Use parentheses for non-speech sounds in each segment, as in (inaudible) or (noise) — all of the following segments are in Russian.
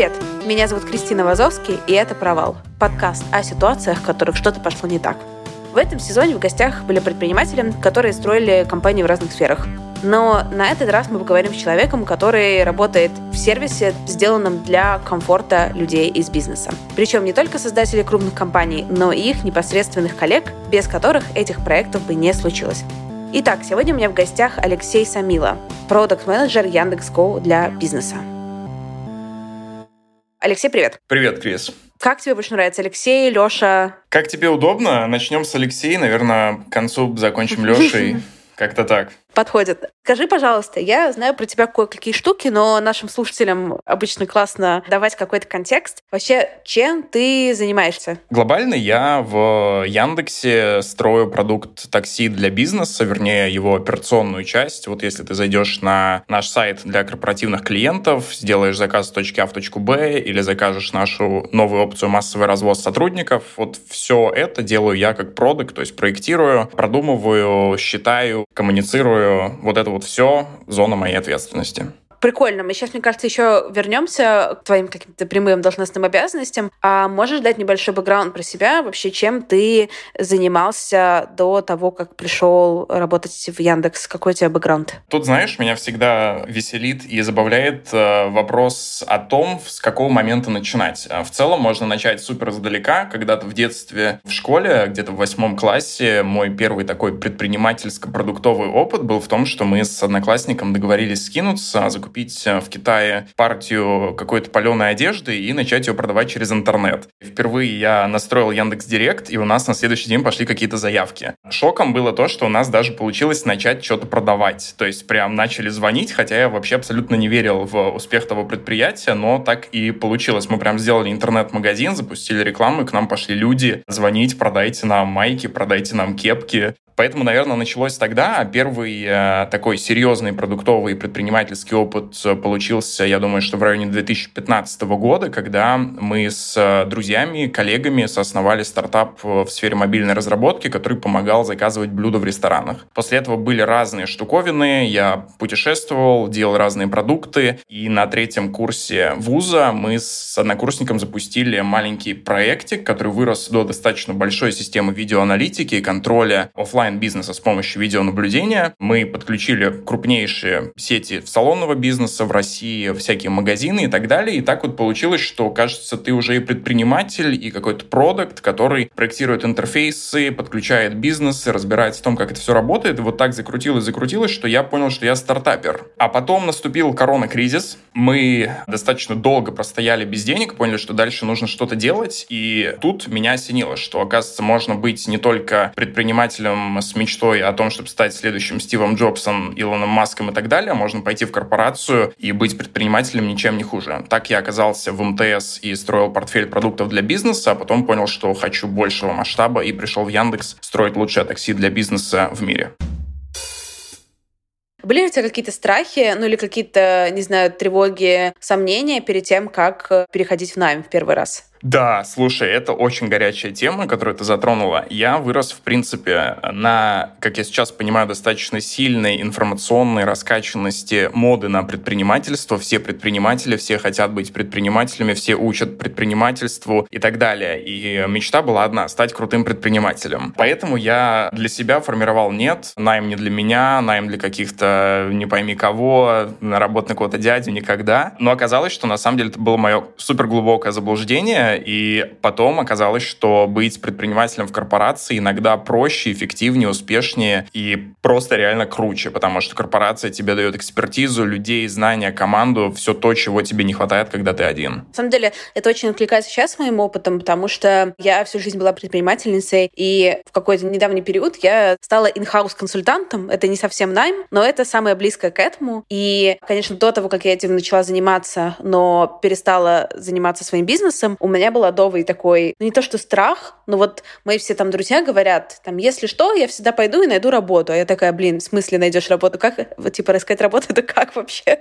Привет! Меня зовут Кристина Вазовский, и это «Провал» – подкаст о ситуациях, в которых что-то пошло не так. В этом сезоне в гостях были предприниматели, которые строили компании в разных сферах. Но на этот раз мы поговорим с человеком, который работает в сервисе, сделанном для комфорта людей из бизнеса. Причем не только создатели крупных компаний, но и их непосредственных коллег, без которых этих проектов бы не случилось. Итак, сегодня у меня в гостях Алексей Самила, продукт-менеджер Яндекс.Го для бизнеса. Алексей, привет. Привет, Крис. Как тебе больше нравится, Алексей, Леша? Как тебе удобно? Начнем с Алексея, наверное, к концу закончим (laughs) Лешей. Как-то так подходит. Скажи, пожалуйста, я знаю про тебя кое-какие штуки, но нашим слушателям обычно классно давать какой-то контекст. Вообще, чем ты занимаешься? Глобально я в Яндексе строю продукт такси для бизнеса, вернее, его операционную часть. Вот если ты зайдешь на наш сайт для корпоративных клиентов, сделаешь заказ с точки А в точку Б или закажешь нашу новую опцию массовый развоз сотрудников, вот все это делаю я как продукт, то есть проектирую, продумываю, считаю, коммуницирую вот это вот все зона моей ответственности. Прикольно. Мы сейчас, мне кажется, еще вернемся к твоим каким-то прямым должностным обязанностям. А можешь дать небольшой бэкграунд про себя? Вообще, чем ты занимался до того, как пришел работать в Яндекс? Какой у тебя бэкграунд? Тут, знаешь, меня всегда веселит и забавляет э, вопрос о том, с какого момента начинать. А в целом можно начать супер издалека. Когда-то в детстве в школе, где-то в восьмом классе, мой первый такой предпринимательско-продуктовый опыт был в том, что мы с одноклассником договорились скинуться, закупить купить э, в Китае партию какой-то паленой одежды и начать ее продавать через интернет. Впервые я настроил Яндекс Директ, и у нас на следующий день пошли какие-то заявки. Шоком было то, что у нас даже получилось начать что-то продавать. То есть прям начали звонить, хотя я вообще абсолютно не верил в успех того предприятия, но так и получилось. Мы прям сделали интернет-магазин, запустили рекламу, и к нам пошли люди звонить, продайте нам майки, продайте нам кепки. Поэтому, наверное, началось тогда. Первый э, такой серьезный продуктовый предпринимательский опыт э, получился, я думаю, что в районе 2015 года, когда мы с э, друзьями, коллегами соосновали стартап в сфере мобильной разработки, который помогал заказывать блюда в ресторанах. После этого были разные штуковины, я путешествовал, делал разные продукты, и на третьем курсе вуза мы с однокурсником запустили маленький проектик, который вырос до достаточно большой системы видеоаналитики и контроля офлайн онлайн-бизнеса с помощью видеонаблюдения. Мы подключили крупнейшие сети салонного бизнеса в России, всякие магазины и так далее. И так вот получилось, что, кажется, ты уже и предприниматель, и какой-то продукт, который проектирует интерфейсы, подключает бизнесы, разбирается в том, как это все работает. И вот так закрутилось, закрутилось, что я понял, что я стартапер. А потом наступил корона-кризис. Мы достаточно долго простояли без денег, поняли, что дальше нужно что-то делать. И тут меня осенило, что, оказывается, можно быть не только предпринимателем с мечтой о том, чтобы стать следующим Стивом Джобсом, Илоном Маском и так далее, можно пойти в корпорацию и быть предпринимателем ничем не хуже. Так я оказался в МТС и строил портфель продуктов для бизнеса, а потом понял, что хочу большего масштаба и пришел в Яндекс строить лучшее такси для бизнеса в мире. Были у тебя какие-то страхи, ну или какие-то, не знаю, тревоги, сомнения перед тем, как переходить в найм в первый раз? Да, слушай, это очень горячая тема, которую ты затронула. Я вырос, в принципе, на, как я сейчас понимаю, достаточно сильной информационной раскачанности моды на предпринимательство. Все предприниматели, все хотят быть предпринимателями, все учат предпринимательству и так далее. И мечта была одна — стать крутым предпринимателем. Поэтому я для себя формировал нет, найм не для меня, найм для каких-то не пойми кого, на работу на кого-то дядю никогда. Но оказалось, что на самом деле это было мое супер глубокое и потом оказалось, что быть предпринимателем в корпорации иногда проще, эффективнее, успешнее и просто реально круче, потому что корпорация тебе дает экспертизу, людей, знания, команду, все то, чего тебе не хватает, когда ты один. На самом деле, это очень откликается сейчас моим опытом, потому что я всю жизнь была предпринимательницей, и в какой-то недавний период я стала in-house консультантом. Это не совсем найм, но это самое близкое к этому. И, конечно, до того, как я этим начала заниматься, но перестала заниматься своим бизнесом, у меня был адовый такой, ну не то что страх, но вот мои все там друзья говорят, там, если что, я всегда пойду и найду работу. А я такая, блин, в смысле найдешь работу? Как, вот, типа, рассказать работу, (laughs) это как вообще?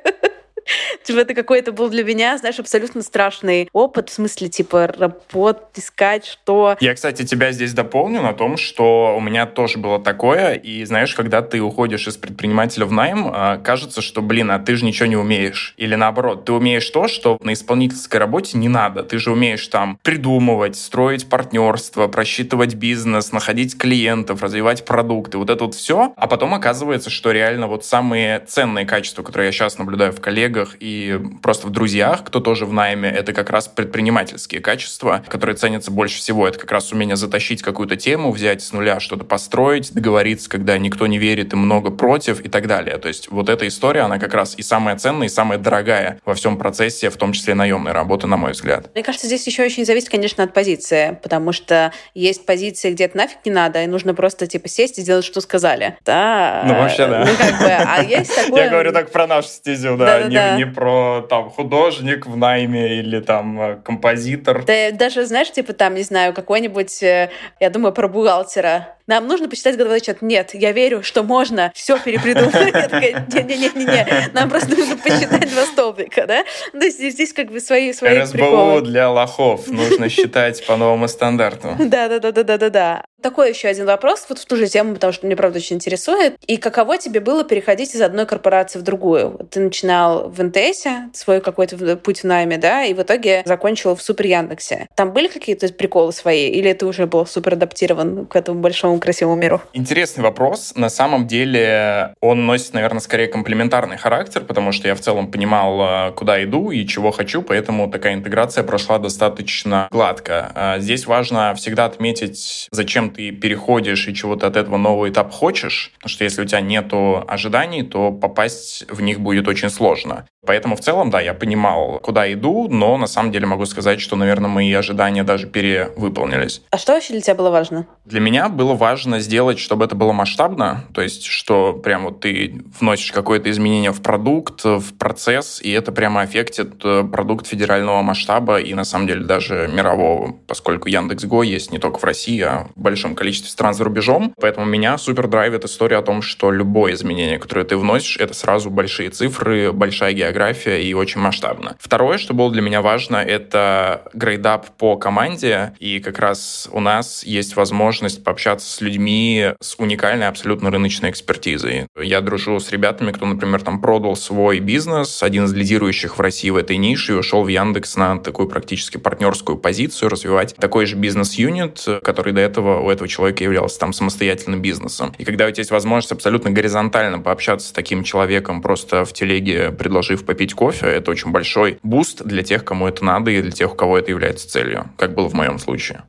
(laughs) Типа это какой-то был для меня, знаешь, абсолютно страшный опыт, в смысле, типа, работать, искать, что... Я, кстати, тебя здесь дополню на том, что у меня тоже было такое, и, знаешь, когда ты уходишь из предпринимателя в найм, а, кажется, что, блин, а ты же ничего не умеешь. Или наоборот, ты умеешь то, что на исполнительской работе не надо. Ты же умеешь там придумывать, строить партнерство, просчитывать бизнес, находить клиентов, развивать продукты, вот это вот все. А потом оказывается, что реально вот самые ценные качества, которые я сейчас наблюдаю в коллегах, коллегах и просто в друзьях, кто тоже в найме, это как раз предпринимательские качества, которые ценятся больше всего. Это как раз умение затащить какую-то тему, взять с нуля что-то построить, договориться, когда никто не верит и много против и так далее. То есть вот эта история, она как раз и самая ценная, и самая дорогая во всем процессе, в том числе наемной работы, на мой взгляд. Мне кажется, здесь еще очень зависит, конечно, от позиции, потому что есть позиции, где это нафиг не надо, и нужно просто типа сесть и сделать, что сказали. Да. Ну, вообще, да. Ну, как бы, а есть (laughs) такое... Я говорю так про нашу стезю, да, не не про там художник в найме или там э, композитор. Да даже, знаешь, типа там, не знаю, какой-нибудь, э, я думаю, про бухгалтера. Нам нужно почитать годовой отчет. Нет, я верю, что можно все перепридумать. Не-не-не-не, нам просто нужно почитать два столбика, да? То есть здесь как бы свои свои РСБУ для лохов. Нужно считать по новому стандарту. (laughs) Да-да-да-да-да-да. Такой еще один вопрос вот в ту же тему, потому что мне, правда, очень интересует. И каково тебе было переходить из одной корпорации в другую? Ты начинал в НТС свой какой-то путь в найме, да, и в итоге закончил в Супер Яндексе. Там были какие-то приколы свои? Или ты уже был супер адаптирован к этому большому красивому миру? Интересный вопрос. На самом деле он носит, наверное, скорее комплементарный характер, потому что я в целом понимал, э, куда иду и чего хочу, поэтому такая интеграция прошла достаточно гладко. А здесь важно всегда отметить, зачем ты переходишь и чего-то от этого нового этапа хочешь, потому что если у тебя нету ожиданий, то попасть в них будет очень сложно. Поэтому в целом, да, я понимал, куда иду, но на самом деле могу сказать, что, наверное, мои ожидания даже перевыполнились. А что вообще для тебя было важно? Для меня было важно сделать, чтобы это было масштабно, то есть, что прям вот ты вносишь какое-то изменение в продукт, в процесс, и это прямо аффектит э, продукт федерального масштаба и, на самом деле, даже мирового, поскольку Яндекс.Го есть не только в России, а в большом количестве стран за рубежом. Поэтому меня супер драйвит история о том, что любое изменение, которое ты вносишь, это сразу большие цифры, большая география и очень масштабно. Второе, что было для меня важно, это грейдап по команде, и как раз у нас есть возможность пообщаться с людьми с уникальной абсолютно рыночной экспертизой. Я дружу с ребятами, кто, например, там продал свой бизнес, один из лидирующих в России в этой нише, и ушел в Яндекс на такую практически партнерскую позицию, развивать такой же бизнес-юнит, который до этого у этого человека являлся там самостоятельным бизнесом. И когда у тебя есть возможность абсолютно горизонтально пообщаться с таким человеком, просто в телеге предложив попить кофе, это очень большой boost для тех, кому это надо и для тех, у кого это является целью, как было в моем случае.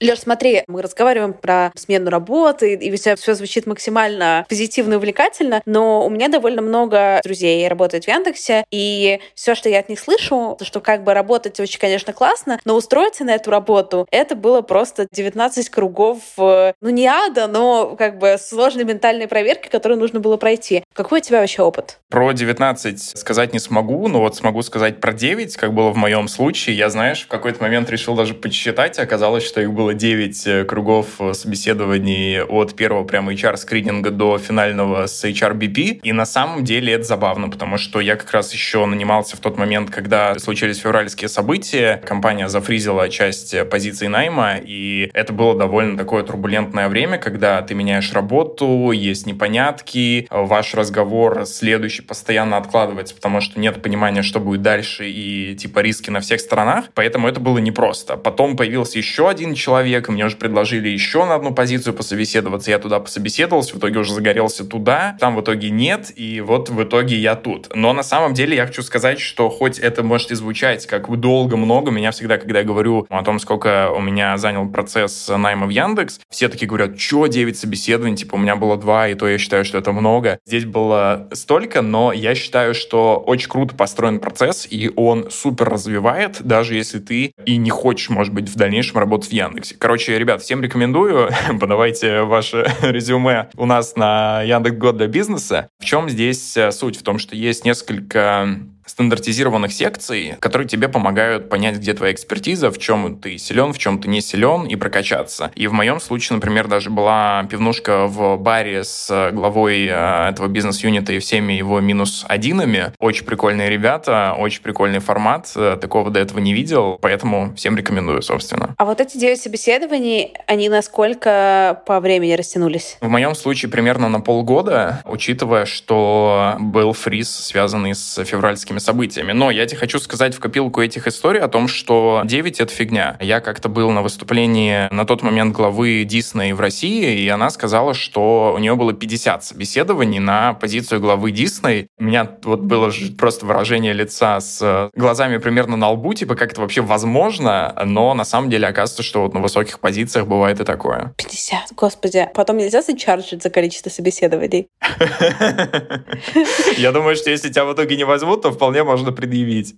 Леш, смотри, мы разговариваем про смену работы, и все, все звучит максимально позитивно и увлекательно, но у меня довольно много друзей работает в Яндексе, и все, что я от них слышу, то, что как бы работать очень, конечно, классно, но устроиться на эту работу, это было просто 19 кругов, э, ну не ада, но как бы сложной ментальной проверки, которую нужно было пройти. Какой у тебя вообще опыт? Про 19 сказать не смогу, но вот смогу сказать про 9, как было в моем случае. Я, знаешь, в какой-то момент решил даже подсчитать, и оказалось, что их было было 9 э, кругов собеседований от первого прямо HR-скрининга до финального с HRBP. И на самом деле это забавно, потому что я как раз еще нанимался в тот момент, когда случились февральские события. Компания зафризила часть позиций найма, и это было довольно такое турбулентное время, когда ты меняешь работу, есть непонятки, ваш разговор следующий постоянно откладывается, потому что нет понимания, что будет дальше, и типа риски на всех сторонах. Поэтому это было непросто. Потом появился еще один человек, и мне уже предложили еще на одну позицию пособеседоваться. Я туда пособеседовался, в итоге уже загорелся туда. Там в итоге нет, и вот в итоге я тут. Но на самом деле я хочу сказать, что хоть это может и звучать как долго, много, меня всегда, когда я говорю о том, сколько у меня занял процесс найма в Яндекс, все такие говорят, что 9 собеседований, типа у меня было 2, и то я считаю, что это много. Здесь было столько, но я считаю, что очень круто построен процесс, и он супер развивает, даже если ты и не хочешь, может быть, в дальнейшем работать в Яндексе. Короче, ребят, всем рекомендую, (laughs) подавайте ваше (laughs) резюме у нас на Яндекс Год для бизнеса. В чем здесь э, суть? В том, что есть несколько стандартизированных секций, которые тебе помогают понять, где твоя экспертиза, в чем ты силен, в чем ты не силен, и прокачаться. И в моем случае, например, даже была пивнушка в баре с главой э, этого бизнес-юнита и всеми его минус одинами. Очень прикольные ребята, очень прикольный формат. Э, такого до этого не видел, поэтому всем рекомендую, собственно. А вот эти девять собеседований, они насколько по времени растянулись? В моем случае примерно на полгода, учитывая, что был фриз, связанный с февральским драматическими событиями. Но я тебе хочу сказать в копилку этих историй о том, что 9 — это фигня. Я как-то был на выступлении на тот момент главы Дисней в России, и она сказала, что у нее было 50 собеседований на позицию главы Дисней. У меня вот было просто выражение лица с глазами примерно на лбу, типа, как это вообще возможно, но на самом деле оказывается, что вот на высоких позициях бывает и такое. 50, господи. Потом нельзя зачаржить за количество собеседований? (laughs) Я думаю, что если тебя в итоге не возьмут, то вполне можно предъявить.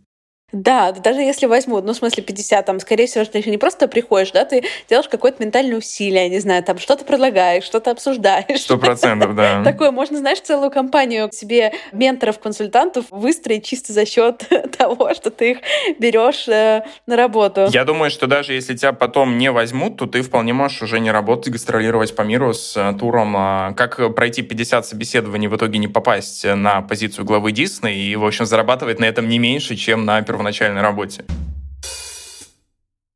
Да, даже если возьмут, ну, в смысле, 50, там, скорее всего, ты еще не просто приходишь, да, ты делаешь какое-то ментальное усилие, не знаю, там, что-то предлагаешь, что-то обсуждаешь. Сто процентов, да. (laughs) Такое, можно, знаешь, целую компанию себе менторов, консультантов выстроить чисто за счет (laughs) того, что ты их берешь э, на работу. Я думаю, что даже если тебя потом не возьмут, то ты вполне можешь уже не работать, гастролировать по миру с э, туром. Э, как пройти 50 собеседований, в итоге не попасть на позицию главы Дисней и, в общем, зарабатывать на этом не меньше, чем на первоначальной работе.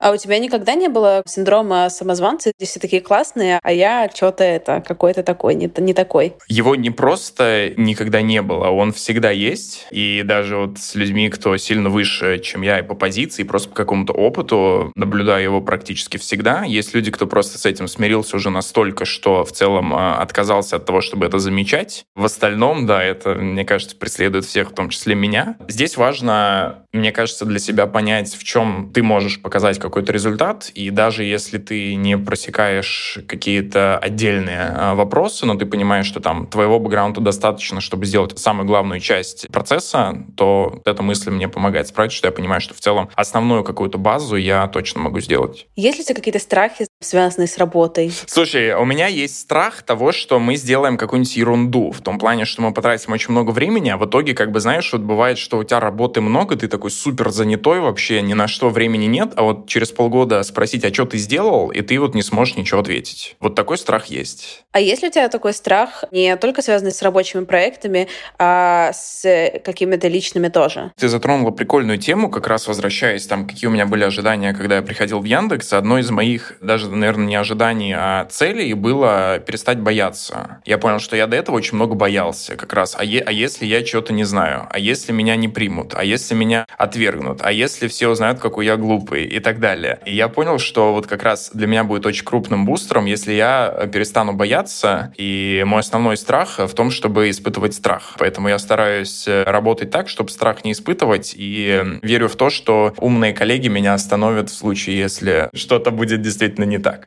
А у тебя никогда не было синдрома самозванца, где все такие классные, а я что-то это, какой-то такой, не, не такой? Его не просто никогда не было, он всегда есть. И даже вот с людьми, кто сильно выше, чем я и по позиции, просто по какому-то опыту, наблюдаю его практически всегда. Есть люди, кто просто с этим смирился уже настолько, что в целом а, отказался от того, чтобы это замечать. В остальном, да, это, мне кажется, преследует всех, в том числе меня. Здесь важно, мне кажется, для себя понять, в чем ты можешь показать какой-то результат, и даже если ты не просекаешь какие-то отдельные а, вопросы, но ты понимаешь, что там твоего бэкграунда достаточно, чтобы сделать самую главную часть процесса, то эта мысль мне помогает справить, что я понимаю, что в целом основную какую-то базу я точно могу сделать. Есть ли у тебя какие-то страхи, связанные с работой? Слушай, у меня есть страх того, что мы сделаем какую-нибудь ерунду, в том плане, что мы потратим очень много времени, а в итоге, как бы, знаешь, вот бывает, что у тебя работы много, ты такой супер занятой вообще, ни на что времени нет, а вот через полгода спросить, а что ты сделал, и ты вот не сможешь ничего ответить. Вот такой страх есть. А есть ли у тебя такой страх, не только связанный с рабочими проектами, а с какими-то личными тоже? Ты затронула прикольную тему, как раз возвращаясь там, какие у меня были ожидания, когда я приходил в Яндекс. Одно из моих, даже, наверное, не ожиданий, а целей было перестать бояться. Я понял, что я до этого очень много боялся как раз. А, е- а если я чего-то не знаю? А если меня не примут? А если меня отвергнут? А если все узнают, какой я глупый? И так далее. И я понял, что вот как раз для меня будет очень крупным бустером, если я перестану бояться, и мой основной страх в том, чтобы испытывать страх. Поэтому я стараюсь работать так, чтобы страх не испытывать, и верю в то, что умные коллеги меня остановят в случае, если что-то будет действительно не так.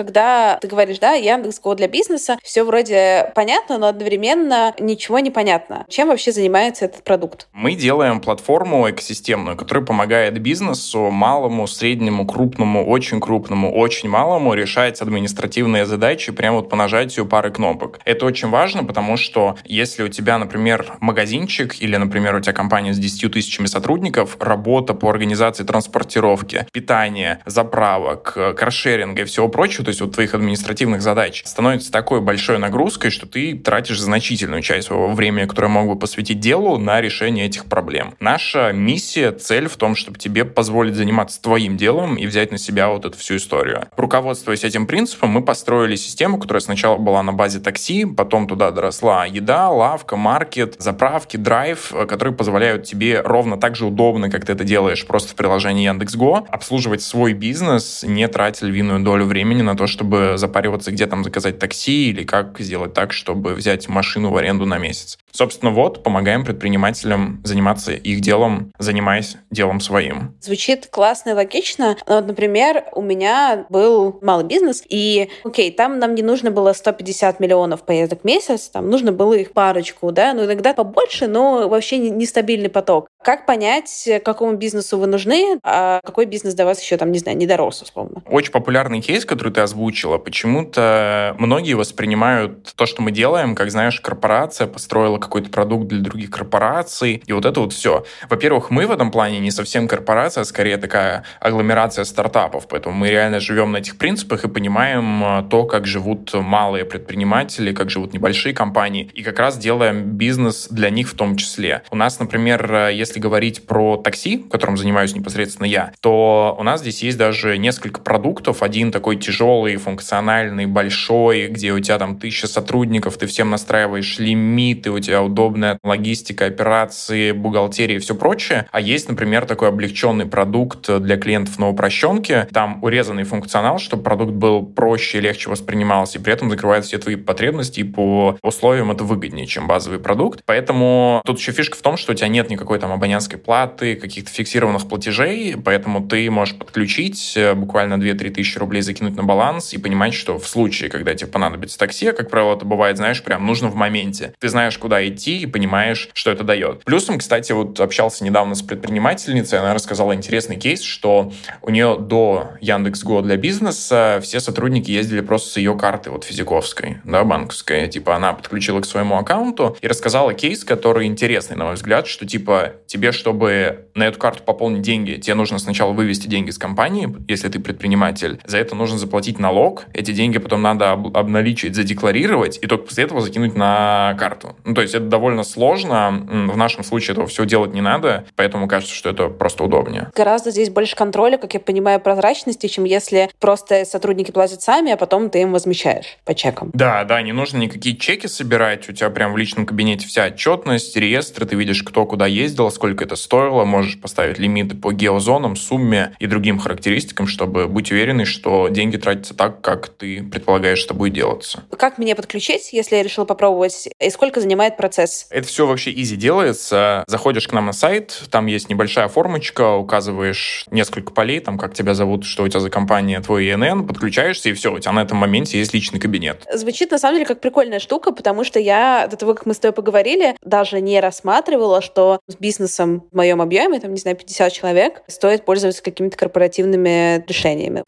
Когда ты говоришь, да, Яндекс.Го для бизнеса, все вроде понятно, но одновременно ничего не понятно. Чем вообще занимается этот продукт? Мы делаем платформу экосистемную, которая помогает бизнесу, малому, среднему, крупному, очень крупному, очень малому решать административные задачи прямо вот по нажатию пары кнопок. Это очень важно, потому что если у тебя, например, магазинчик или, например, у тебя компания с 10 тысячами сотрудников, работа по организации транспортировки, питания, заправок, каршеринга и всего прочего, есть вот твоих административных задач, становится такой большой нагрузкой, что ты тратишь значительную часть своего времени, которое мог бы посвятить делу, на решение этих проблем. Наша миссия, цель в том, чтобы тебе позволить заниматься твоим делом и взять на себя вот эту всю историю. Руководствуясь этим принципом, мы построили систему, которая сначала была на базе такси, потом туда доросла еда, лавка, маркет, заправки, драйв, которые позволяют тебе ровно так же удобно, как ты это делаешь просто в приложении Яндекс.Го, обслуживать свой бизнес, не тратя львиную долю времени на то, чтобы запариваться, где там заказать такси или как сделать так, чтобы взять машину в аренду на месяц. Собственно, вот, помогаем предпринимателям заниматься их делом, занимаясь делом своим. Звучит классно и логично. Но, вот, например, у меня был малый бизнес, и, окей, там нам не нужно было 150 миллионов поездок в месяц, там нужно было их парочку, да, ну иногда побольше, но вообще нестабильный поток. Как понять, какому бизнесу вы нужны, а какой бизнес до вас еще, там, не знаю, не дорос, условно? Очень популярный кейс, который ты озвучила. Почему-то многие воспринимают то, что мы делаем, как, знаешь, корпорация построила какой-то продукт для других корпораций, и вот это вот все. Во-первых, мы в этом плане не совсем корпорация, а скорее такая агломерация стартапов, поэтому мы реально живем на этих принципах и понимаем э, то, как живут малые предприниматели, как живут небольшие компании, и как раз делаем бизнес для них в том числе. У нас, например, э, если если говорить про такси, которым занимаюсь непосредственно я, то у нас здесь есть даже несколько продуктов. Один такой тяжелый, функциональный, большой, где у тебя там тысяча сотрудников, ты всем настраиваешь лимиты, у тебя удобная логистика, операции, бухгалтерия и все прочее. А есть, например, такой облегченный продукт для клиентов на упрощенке. Там урезанный функционал, чтобы продукт был проще легче воспринимался, и при этом закрывает все твои потребности, и по условиям это выгоднее, чем базовый продукт. Поэтому тут еще фишка в том, что у тебя нет никакой там абонентской платы, каких-то фиксированных платежей, поэтому ты можешь подключить э, буквально 2-3 тысячи рублей, закинуть на баланс и понимать, что в случае, когда тебе понадобится такси, как правило, это бывает, знаешь, прям нужно в моменте. Ты знаешь, куда идти и понимаешь, что это дает. Плюсом, кстати, вот общался недавно с предпринимательницей, она рассказала интересный кейс, что у нее до Яндекс.Го для бизнеса все сотрудники ездили просто с ее карты, вот физиковской, да, банковской. Типа она подключила к своему аккаунту и рассказала кейс, который интересный, на мой взгляд, что типа тебе, чтобы на эту карту пополнить деньги, тебе нужно сначала вывести деньги с компании, если ты предприниматель. За это нужно заплатить налог. Эти деньги потом надо об- обналичить, задекларировать, и только после этого закинуть на карту. Ну, то есть это довольно сложно. В нашем случае этого все делать не надо, поэтому кажется, что это просто удобнее. Гораздо здесь больше контроля, как я понимаю, прозрачности, чем если просто сотрудники платят сами, а потом ты им возмещаешь по чекам. Да, да, не нужно никакие чеки собирать. У тебя прям в личном кабинете вся отчетность, реестры, ты видишь, кто куда ездил, сколько это стоило, можешь поставить лимиты по геозонам, сумме и другим характеристикам, чтобы быть уверенной, что деньги тратятся так, как ты предполагаешь, что будет делаться. Как мне подключить, если я решила попробовать? И сколько занимает процесс? Это все вообще изи делается. Заходишь к нам на сайт, там есть небольшая формочка, указываешь несколько полей, там как тебя зовут, что у тебя за компания, твой ИНН, подключаешься, и все, у тебя на этом моменте есть личный кабинет. Звучит на самом деле как прикольная штука, потому что я до того, как мы с тобой поговорили, даже не рассматривала, что с бизнес бизнесом в моем объеме, там, не знаю, 50 человек, стоит пользоваться какими-то корпоративными решениями.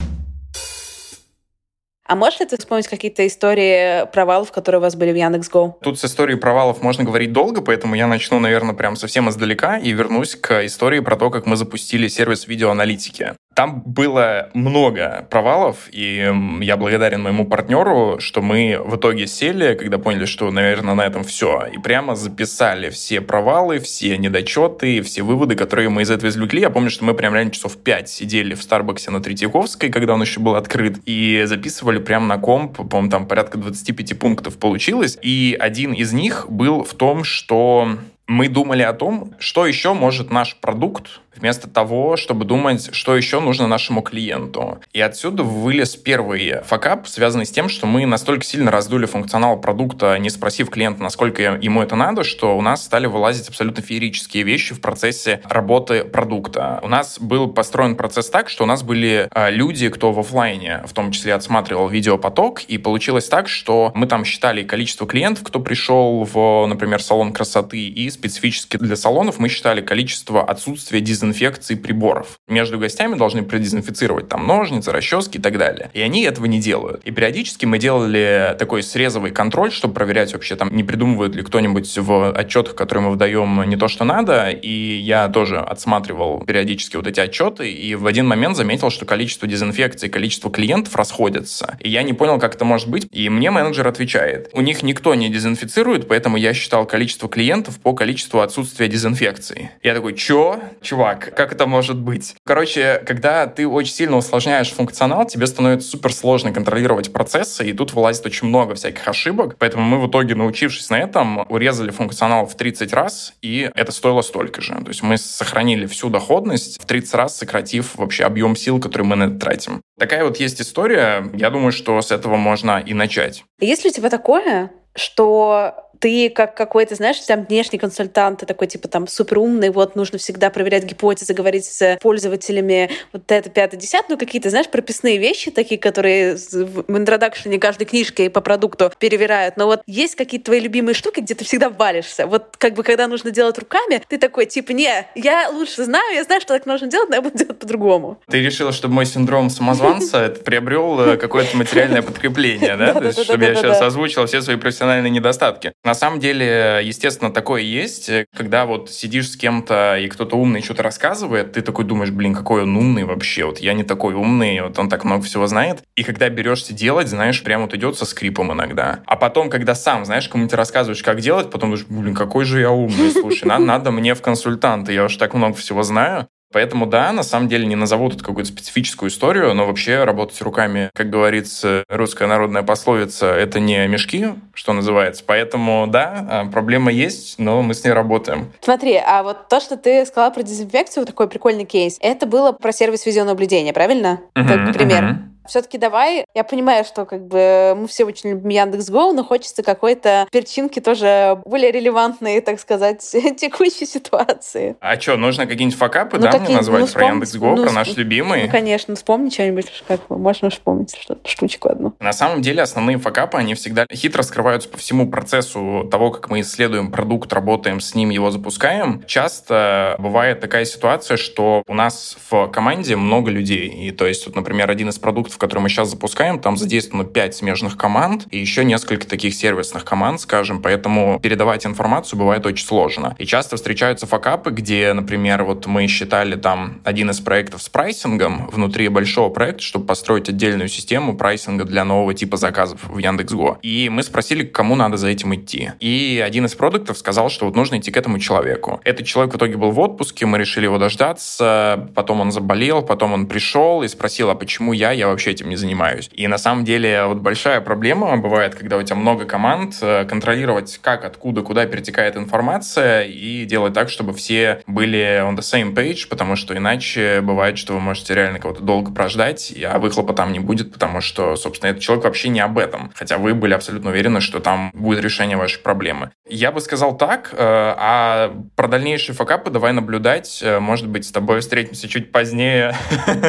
А можешь ли ты вспомнить какие-то истории провалов, которые у вас были в Яндекс.Го? Тут с историей провалов можно говорить долго, поэтому я начну, наверное, прям совсем издалека и вернусь к истории про то, как мы запустили сервис видеоаналитики. Там было много провалов, и я благодарен моему партнеру, что мы в итоге сели, когда поняли, что, наверное, на этом все, и прямо записали все провалы, все недочеты, все выводы, которые мы из этого извлекли. Я помню, что мы прям реально часов 5 сидели в Старбаксе на Третьяковской, когда он еще был открыт, и записывали прямо на комп, по-моему, там порядка 25 пунктов получилось, и один из них был в том, что мы думали о том, что еще может наш продукт вместо того, чтобы думать, что еще нужно нашему клиенту. И отсюда вылез первый факап, связанный с тем, что мы настолько сильно раздули функционал продукта, не спросив клиента, насколько ему это надо, что у нас стали вылазить абсолютно феерические вещи в процессе работы продукта. У нас был построен процесс так, что у нас были а, люди, кто в офлайне, в том числе отсматривал видеопоток, и получилось так, что мы там считали количество клиентов, кто пришел в, например, салон красоты, и специфически для салонов мы считали количество отсутствия дезинфекции приборов. Между гостями должны продезинфицировать там ножницы, расчески и так далее. И они этого не делают. И периодически мы делали такой срезовый контроль, чтобы проверять вообще там, не придумывает ли кто-нибудь в отчетах, которые мы выдаем, не то, что надо. И я тоже отсматривал периодически вот эти отчеты, и в один момент заметил, что количество дезинфекции, количество клиентов расходятся. И я не понял, как это может быть. И мне менеджер отвечает, у них никто не дезинфицирует, поэтому я считал количество клиентов по количеству отсутствия дезинфекции. Я такой, чё? Чувак, как это может быть? Короче, когда ты очень сильно усложняешь функционал, тебе становится супер сложно контролировать процессы, и тут вылазит очень много всяких ошибок. Поэтому мы в итоге, научившись на этом, урезали функционал в 30 раз, и это стоило столько же. То есть мы сохранили всю доходность в 30 раз, сократив вообще объем сил, который мы на это тратим. Такая вот есть история. Я думаю, что с этого можно и начать. Есть ли у тебя такое, что ты как какой-то, знаешь, там внешний консультант, ты такой, типа, там, супер умный, вот, нужно всегда проверять гипотезы, говорить с пользователями, вот это, пятое, десятое, ну, какие-то, знаешь, прописные вещи такие, которые в интродакшене каждой книжки по продукту перевирают. Но вот есть какие-то твои любимые штуки, где ты всегда валишься. Вот как бы, когда нужно делать руками, ты такой, типа, не, я лучше знаю, я знаю, что так нужно делать, но я буду делать по-другому. Ты решила, чтобы мой синдром самозванца приобрел э, какое-то материальное подкрепление, да? (laughs) Чтобы я сейчас озвучил все свои профессиональные недостатки. На самом деле, естественно, такое есть, когда вот сидишь с кем-то, и кто-то умный что-то рассказывает, ты такой думаешь, блин, какой он умный вообще, вот я не такой умный, вот он так много всего знает. И когда берешься делать, знаешь, прям вот идет со скрипом иногда. А потом, когда сам, знаешь, кому-нибудь рассказываешь, как делать, потом думаешь, блин, какой же я умный, слушай, надо мне в консультанты, я уж так много всего знаю. Поэтому да, на самом деле не назову тут какую-то специфическую историю, но вообще работать руками, как говорится, русская народная пословица, это не мешки, что называется. Поэтому да, а, проблема есть, но мы с ней работаем. Смотри, а вот то, что ты сказала про дезинфекцию, такой прикольный кейс, это было про сервис видеонаблюдения, правильно? Uh-huh, как пример. Uh-huh. Все-таки давай, я понимаю, что как бы мы все очень любим Яндекс.Го, но хочется какой-то перчинки тоже более релевантной, так сказать, (laughs) текущей ситуации. А что, нужно какие-нибудь факапы, ну, да, какие, мне назвать ну, про Яндекс.Го, ну, про наш любимый? Ну, конечно, вспомни что-нибудь, как можно вспомнить что-то, штучку одну. На самом деле основные факапы, они всегда хитро скрываются по всему процессу того, как мы исследуем продукт, работаем с ним, его запускаем. Часто бывает такая ситуация, что у нас в команде много людей, и то есть, вот, например, один из продуктов продуктов, которые мы сейчас запускаем, там задействовано 5 смежных команд и еще несколько таких сервисных команд, скажем, поэтому передавать информацию бывает очень сложно. И часто встречаются факапы, где, например, вот мы считали там один из проектов с прайсингом внутри большого проекта, чтобы построить отдельную систему прайсинга для нового типа заказов в Яндекс.Го. И мы спросили, кому надо за этим идти. И один из продуктов сказал, что вот нужно идти к этому человеку. Этот человек в итоге был в отпуске, мы решили его дождаться, потом он заболел, потом он пришел и спросил, а почему я? Я вообще вообще этим не занимаюсь. И на самом деле вот большая проблема бывает, когда у тебя много команд, э, контролировать как, откуда, куда перетекает информация и делать так, чтобы все были on the same page, потому что иначе бывает, что вы можете реально кого-то долго прождать, а выхлопа там не будет, потому что, собственно, этот человек вообще не об этом. Хотя вы были абсолютно уверены, что там будет решение вашей проблемы. Я бы сказал так, э, а про дальнейшие факапы давай наблюдать. Э, может быть, с тобой встретимся чуть позднее.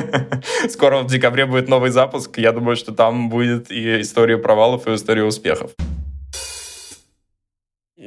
(laughs) Скоро в декабре будет новый запуск. Я думаю, что там будет и история провалов, и история успехов.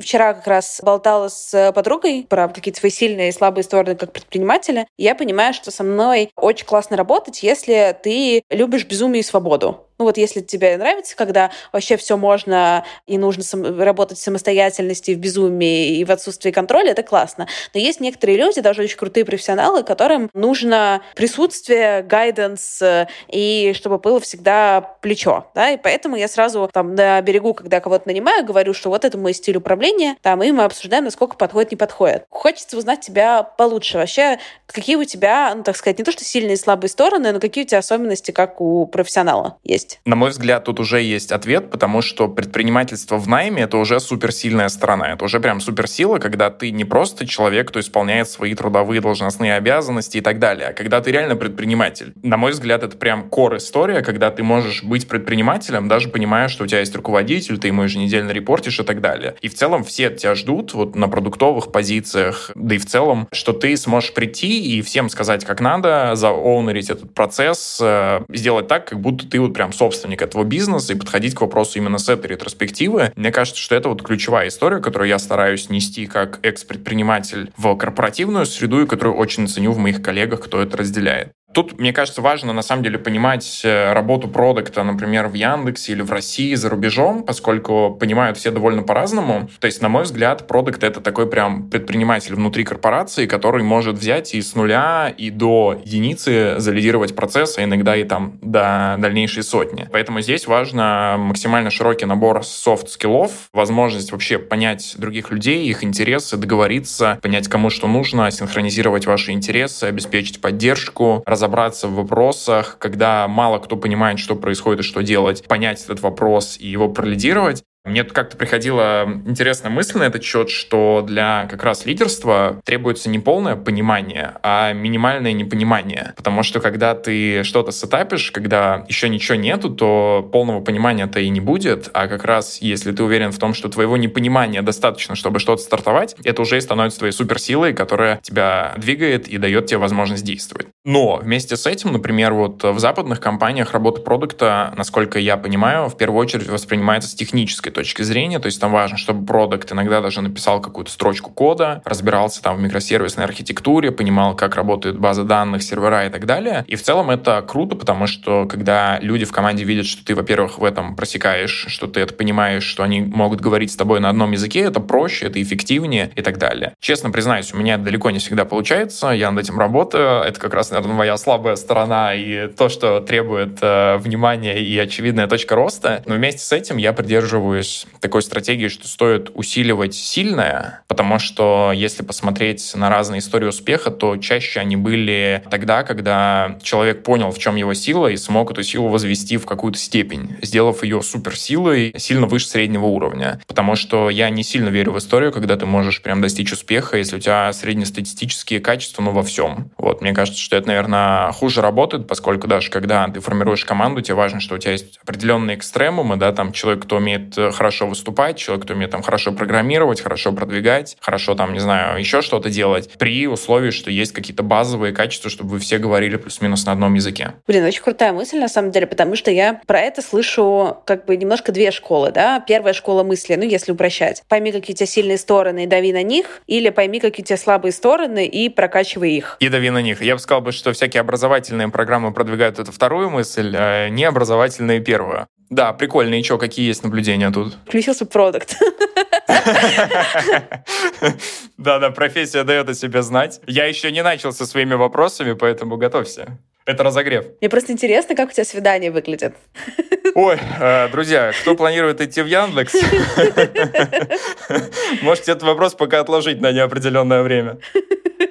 Вчера как раз болтала с подругой про какие-то свои сильные и слабые стороны как предпринимателя. Я понимаю, что со мной очень классно работать, если ты любишь безумие и свободу. Ну вот если тебе нравится, когда вообще все можно и нужно сам, работать в самостоятельности, в безумии и в отсутствии контроля, это классно. Но есть некоторые люди, даже очень крутые профессионалы, которым нужно присутствие, гайденс, и чтобы было всегда плечо. Да? И поэтому я сразу там на берегу, когда кого-то нанимаю, говорю, что вот это мой стиль управления, там, и мы обсуждаем, насколько подходит, не подходит. Хочется узнать тебя получше. Вообще, какие у тебя, ну, так сказать, не то что сильные и слабые стороны, но какие у тебя особенности, как у профессионала есть? Есть? На мой взгляд, тут уже есть ответ, потому что предпринимательство в найме — это уже суперсильная сторона. Это уже прям суперсила, когда ты не просто человек, кто исполняет свои трудовые должностные обязанности и так далее, а когда ты реально предприниматель. На мой взгляд, это прям кор история, когда ты можешь быть предпринимателем, даже понимая, что у тебя есть руководитель, ты ему еженедельно репортишь и так далее. И в целом все тебя ждут вот на продуктовых позициях, да и в целом, что ты сможешь прийти и всем сказать, как надо, заоунерить этот процесс, э, сделать так, как будто ты вот прям собственник этого бизнеса и подходить к вопросу именно с этой ретроспективы. Мне кажется, что это вот ключевая история, которую я стараюсь нести как экс-предприниматель в корпоративную среду и которую очень ценю в моих коллегах, кто это разделяет. Тут, мне кажется, важно на самом деле понимать э, работу продукта, например, в Яндексе или в России за рубежом, поскольку понимают все довольно по-разному. То есть, на мой взгляд, продукт — это такой прям предприниматель внутри корпорации, который может взять и с нуля, и до единицы завалидировать процесс, а иногда и там до дальнейшей сотни. Поэтому здесь важно максимально широкий набор софт-скиллов, возможность вообще понять других людей, их интересы, договориться, понять, кому что нужно, синхронизировать ваши интересы, обеспечить поддержку, разобраться разобраться в вопросах, когда мало кто понимает, что происходит и что делать, понять этот вопрос и его пролидировать. Мне как-то приходила интересная мысль на этот счет, что для как раз лидерства требуется не полное понимание, а минимальное непонимание. Потому что когда ты что-то сетапишь, когда еще ничего нету, то полного понимания-то и не будет. А как раз если ты уверен в том, что твоего непонимания достаточно, чтобы что-то стартовать, это уже и становится твоей суперсилой, которая тебя двигает и дает тебе возможность действовать. Но вместе с этим, например, вот в западных компаниях работа продукта, насколько я понимаю, в первую очередь воспринимается с технической точки зрения, то есть там важно, чтобы продукт иногда даже написал какую-то строчку кода, разбирался там в микросервисной архитектуре, понимал, как работает база данных, сервера и так далее. И в целом это круто, потому что когда люди в команде видят, что ты, во-первых, в этом просекаешь, что ты это понимаешь, что они могут говорить с тобой на одном языке, это проще, это эффективнее и так далее. Честно признаюсь, у меня далеко не всегда получается, я над этим работаю, это как раз, наверное, моя слабая сторона и то, что требует э, внимания и очевидная точка роста. Но вместе с этим я придерживаюсь придерживаюсь такой стратегии, что стоит усиливать сильное, потому что если посмотреть на разные истории успеха, то чаще они были тогда, когда человек понял, в чем его сила, и смог эту силу возвести в какую-то степень, сделав ее суперсилой сильно выше среднего уровня. Потому что я не сильно верю в историю, когда ты можешь прям достичь успеха, если у тебя среднестатистические качества, ну, во всем. Вот, мне кажется, что это, наверное, хуже работает, поскольку даже когда ты формируешь команду, тебе важно, что у тебя есть определенные экстремумы, да, там человек, кто умеет э, хорошо выступать, человек, кто умеет там хорошо программировать, хорошо продвигать, хорошо там, не знаю, еще что-то делать, при условии, что есть какие-то базовые качества, чтобы вы все говорили плюс-минус на одном языке. Блин, очень крутая мысль, на самом деле, потому что я про это слышу как бы немножко две школы, да. Первая школа мысли, ну, если упрощать. Пойми, какие у тебя сильные стороны и дави на них, или пойми, какие у тебя слабые стороны и прокачивай их. И дави на них. Я бы сказал, бы, что всякие образовательные программы продвигают эту вторую мысль, а не образовательные первую. Да, прикольно. И что, какие есть наблюдения тут? Включился продукт. (laughs) Да-да, профессия дает о себе знать. Я еще не начал со своими вопросами, поэтому готовься. Это разогрев. Мне просто интересно, как у тебя свидание выглядит. Ой, э, друзья, кто планирует идти в Яндекс, (laughs) (laughs) можете этот вопрос пока отложить на неопределенное время.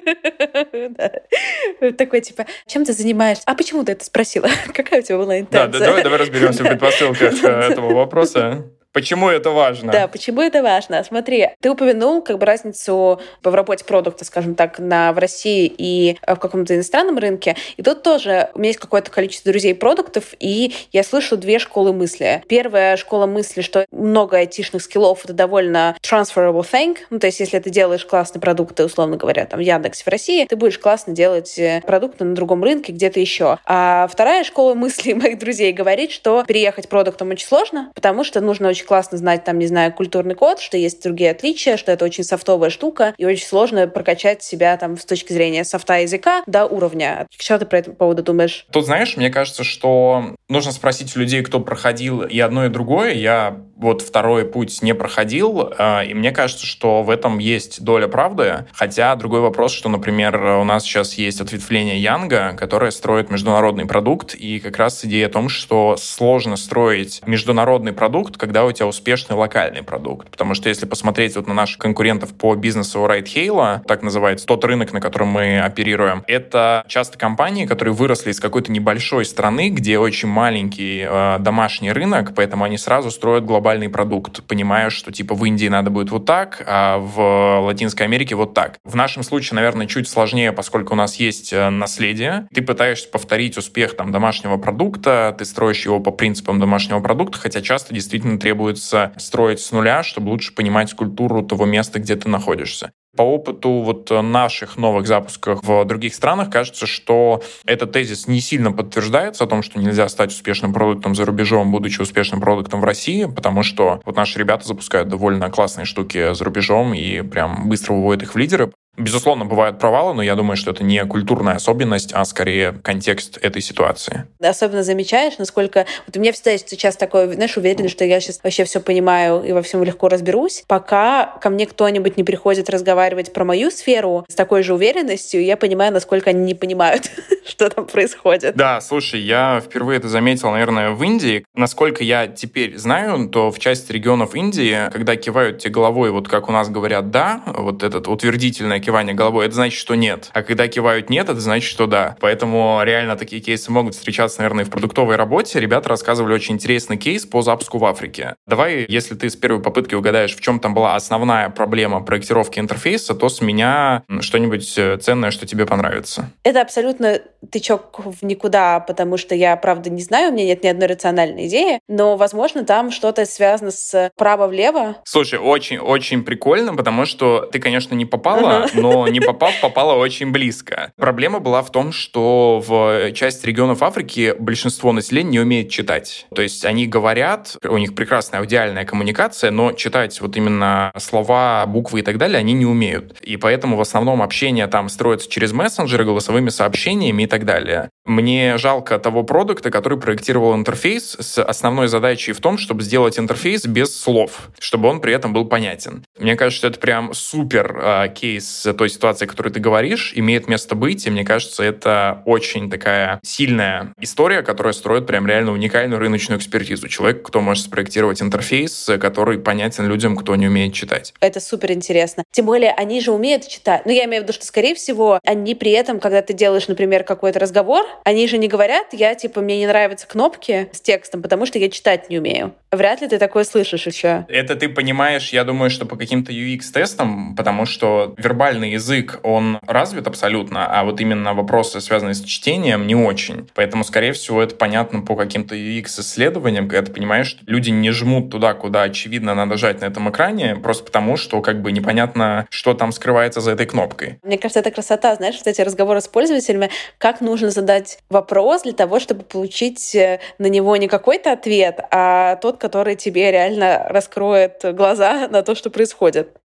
(laughs) Такой, типа, чем ты занимаешься? А почему ты это спросила? (laughs) Какая у тебя была интенция? Да, давай, давай разберемся в (laughs) предпосылках э, этого вопроса. Почему это важно? Да, почему это важно? Смотри, ты упомянул как бы разницу в работе продукта, скажем так, на, в России и в каком-то иностранном рынке. И тут тоже у меня есть какое-то количество друзей продуктов, и я слышу две школы мысли. Первая школа мысли, что много айтишных скиллов — это довольно transferable thing. Ну, то есть если ты делаешь классные продукты, условно говоря, там, в Яндексе в России, ты будешь классно делать э, продукты на другом рынке, где-то еще. А вторая школа мысли (laughs) моих друзей говорит, что переехать продуктом очень сложно, потому что нужно очень классно знать, там, не знаю, культурный код, что есть другие отличия, что это очень софтовая штука, и очень сложно прокачать себя там с точки зрения софта языка до уровня. Что ты про это поводу думаешь? Тут, знаешь, мне кажется, что нужно спросить у людей, кто проходил и одно, и другое. Я вот второй путь не проходил, э, и мне кажется, что в этом есть доля правды, хотя другой вопрос, что, например, у нас сейчас есть ответвление Янга, которое строит международный продукт, и как раз идея о том, что сложно строить международный продукт, когда у тебя успешный локальный продукт. Потому что если посмотреть вот на наших конкурентов по бизнесу Ride так называется, тот рынок, на котором мы оперируем, это часто компании, которые выросли из какой-то небольшой страны, где очень маленький э, домашний рынок, поэтому они сразу строят глобальный продукт, понимая, что типа в Индии надо будет вот так, а в Латинской Америке вот так. В нашем случае, наверное, чуть сложнее, поскольку у нас есть э, наследие. Ты пытаешься повторить успех там домашнего продукта, ты строишь его по принципам домашнего продукта, хотя часто действительно требуется строить с нуля, чтобы лучше понимать культуру того места, где ты находишься. По опыту вот наших новых запусков в других странах кажется, что этот тезис не сильно подтверждается о том, что нельзя стать успешным продуктом за рубежом, будучи успешным продуктом в России, потому что вот наши ребята запускают довольно классные штуки за рубежом и прям быстро выводят их в лидеры. Безусловно, бывают провалы, но я думаю, что это не культурная особенность, а скорее контекст этой ситуации. Особенно замечаешь, насколько... Вот у меня всегда есть сейчас такое, знаешь, уверенность, что я сейчас вообще все понимаю и во всем легко разберусь. Пока ко мне кто-нибудь не приходит разговаривать про мою сферу с такой же уверенностью, я понимаю, насколько они не понимают, (laughs) что там происходит. Да, слушай, я впервые это заметил, наверное, в Индии. Насколько я теперь знаю, то в части регионов Индии, когда кивают тебе головой, вот как у нас говорят «да», вот этот утвердительное кивание головой, это значит, что нет. А когда кивают нет, это значит, что да. Поэтому реально такие кейсы могут встречаться, наверное, в продуктовой работе. Ребята рассказывали очень интересный кейс по запуску в Африке. Давай, если ты с первой попытки угадаешь, в чем там была основная проблема проектировки интерфейса, то с меня что-нибудь э, ценное, что тебе понравится. Это абсолютно тычок в никуда, потому что я, правда, не знаю, у меня нет ни одной рациональной идеи, но, возможно, там что-то связано с право-влево. Слушай, очень-очень прикольно, потому что ты, конечно, не попала, но не попав, попала очень близко. Проблема была в том, что в части регионов Африки большинство населения не умеет читать. То есть они говорят, у них прекрасная аудиальная коммуникация, но читать вот именно слова, буквы и так далее они не умеют. И поэтому в основном общение там строится через мессенджеры, голосовыми сообщениями и так далее. Мне жалко того продукта, который проектировал интерфейс с основной задачей в том, чтобы сделать интерфейс без слов, чтобы он при этом был понятен. Мне кажется, что это прям супер э, кейс той ситуации, о которой ты говоришь, имеет место быть, и мне кажется, это очень такая сильная история, которая строит прям реально уникальную рыночную экспертизу. Человек, кто может спроектировать интерфейс, который понятен людям, кто не умеет читать. Это супер интересно. Тем более, они же умеют читать. Ну, я имею в виду, что, скорее всего, они при этом, когда ты делаешь, например, какой-то разговор, они же не говорят, я, типа, мне не нравятся кнопки с текстом, потому что я читать не умею. Вряд ли ты такое слышишь еще. Это ты понимаешь, я думаю, что по каким-то UX-тестам, потому что вербальный язык, он развит абсолютно, а вот именно вопросы, связанные с чтением, не очень. Поэтому, скорее всего, это понятно по каким-то UX-исследованиям, когда ты понимаешь, что люди не жмут туда, куда, очевидно, надо жать на этом экране, просто потому, что как бы непонятно, что там скрывается за этой кнопкой. Мне кажется, это красота, знаешь, вот эти разговоры с пользователями, как нужно задать вопрос для того, чтобы получить э, на него не какой-то ответ, а тот, который тебе реально раскроет глаза на то, что происходит.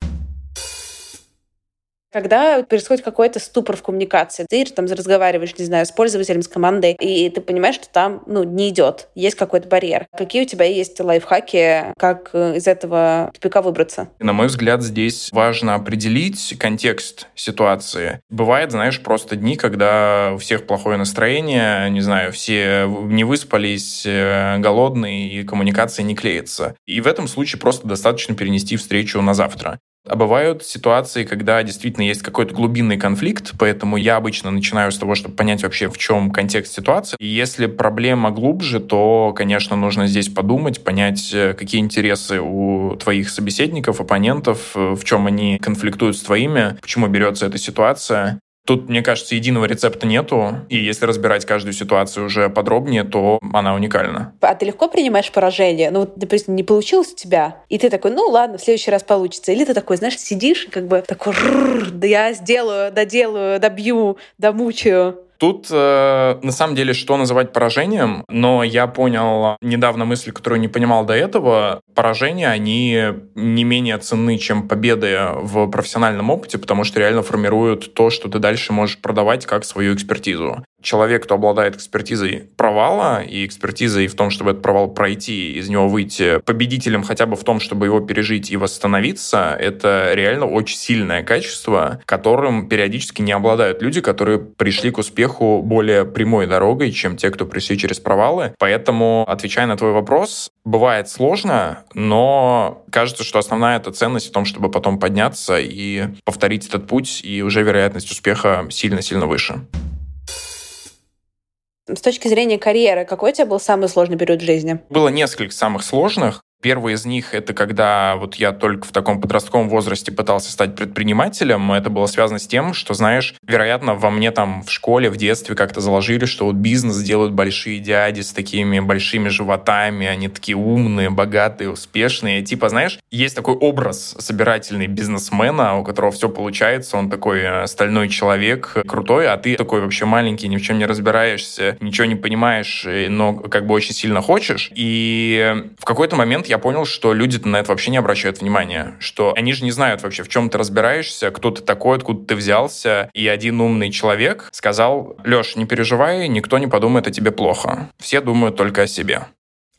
Когда происходит какой-то ступор в коммуникации, ты там разговариваешь, не знаю, с пользователем, с командой, и ты понимаешь, что там ну, не идет, есть какой-то барьер. Какие у тебя есть лайфхаки, как э, из этого тупика выбраться? На мой взгляд, здесь важно определить контекст ситуации. Бывает, знаешь, просто дни, когда у всех плохое настроение, не знаю, все не выспались, э, голодные, и коммуникация не клеится. И в этом случае просто достаточно перенести встречу на завтра. А бывают ситуации, когда действительно есть какой-то глубинный конфликт, поэтому я обычно начинаю с того, чтобы понять вообще, в чем контекст ситуации. И если проблема глубже, то, конечно, нужно здесь подумать, понять, э, какие интересы у твоих собеседников, оппонентов, э, в чем они конфликтуют с твоими, почему берется эта ситуация. Тут, мне кажется, единого рецепта нету, и если разбирать каждую ситуацию уже подробнее, то она уникальна. А ты легко принимаешь поражение? Ну, вот, допустим, не получилось у тебя, и ты такой, ну ладно, в следующий раз получится. Или ты такой, знаешь, сидишь, как бы такой, да я сделаю, доделаю, добью, домучаю. Тут, э, на самом деле, что называть поражением, но я понял недавно мысль, которую не понимал до этого. Поражения, они не менее ценны, чем победы в профессиональном опыте, потому что реально формируют то, что ты дальше можешь продавать как свою экспертизу. Человек, кто обладает экспертизой провала и экспертизой в том, чтобы этот провал пройти, из него выйти победителем хотя бы в том, чтобы его пережить и восстановиться, это реально очень сильное качество, которым периодически не обладают люди, которые пришли к успеху более прямой дорогой, чем те, кто пришли через провалы. Поэтому, отвечая на твой вопрос, бывает сложно, но кажется, что основная эта ценность в том, чтобы потом подняться и повторить этот путь, и уже вероятность успеха сильно-сильно выше. С точки зрения карьеры, какой у тебя был самый сложный период в жизни? Было несколько самых сложных. Первый из них — это когда вот я только в таком подростковом возрасте пытался стать предпринимателем. Это было связано с тем, что, знаешь, вероятно, во мне там в школе, в детстве как-то заложили, что вот бизнес делают большие дяди с такими большими животами, они такие умные, богатые, успешные. Типа, знаешь, есть такой образ собирательный бизнесмена, у которого все получается, он такой э, стальной человек, крутой, а ты такой вообще маленький, ни в чем не разбираешься, ничего не понимаешь, э, но как бы очень сильно хочешь. И в какой-то момент я понял, что люди на это вообще не обращают внимания, что они же не знают вообще, в чем ты разбираешься, кто ты такой, откуда ты взялся. И один умный человек сказал, Леш, не переживай, никто не подумает о тебе плохо. Все думают только о себе.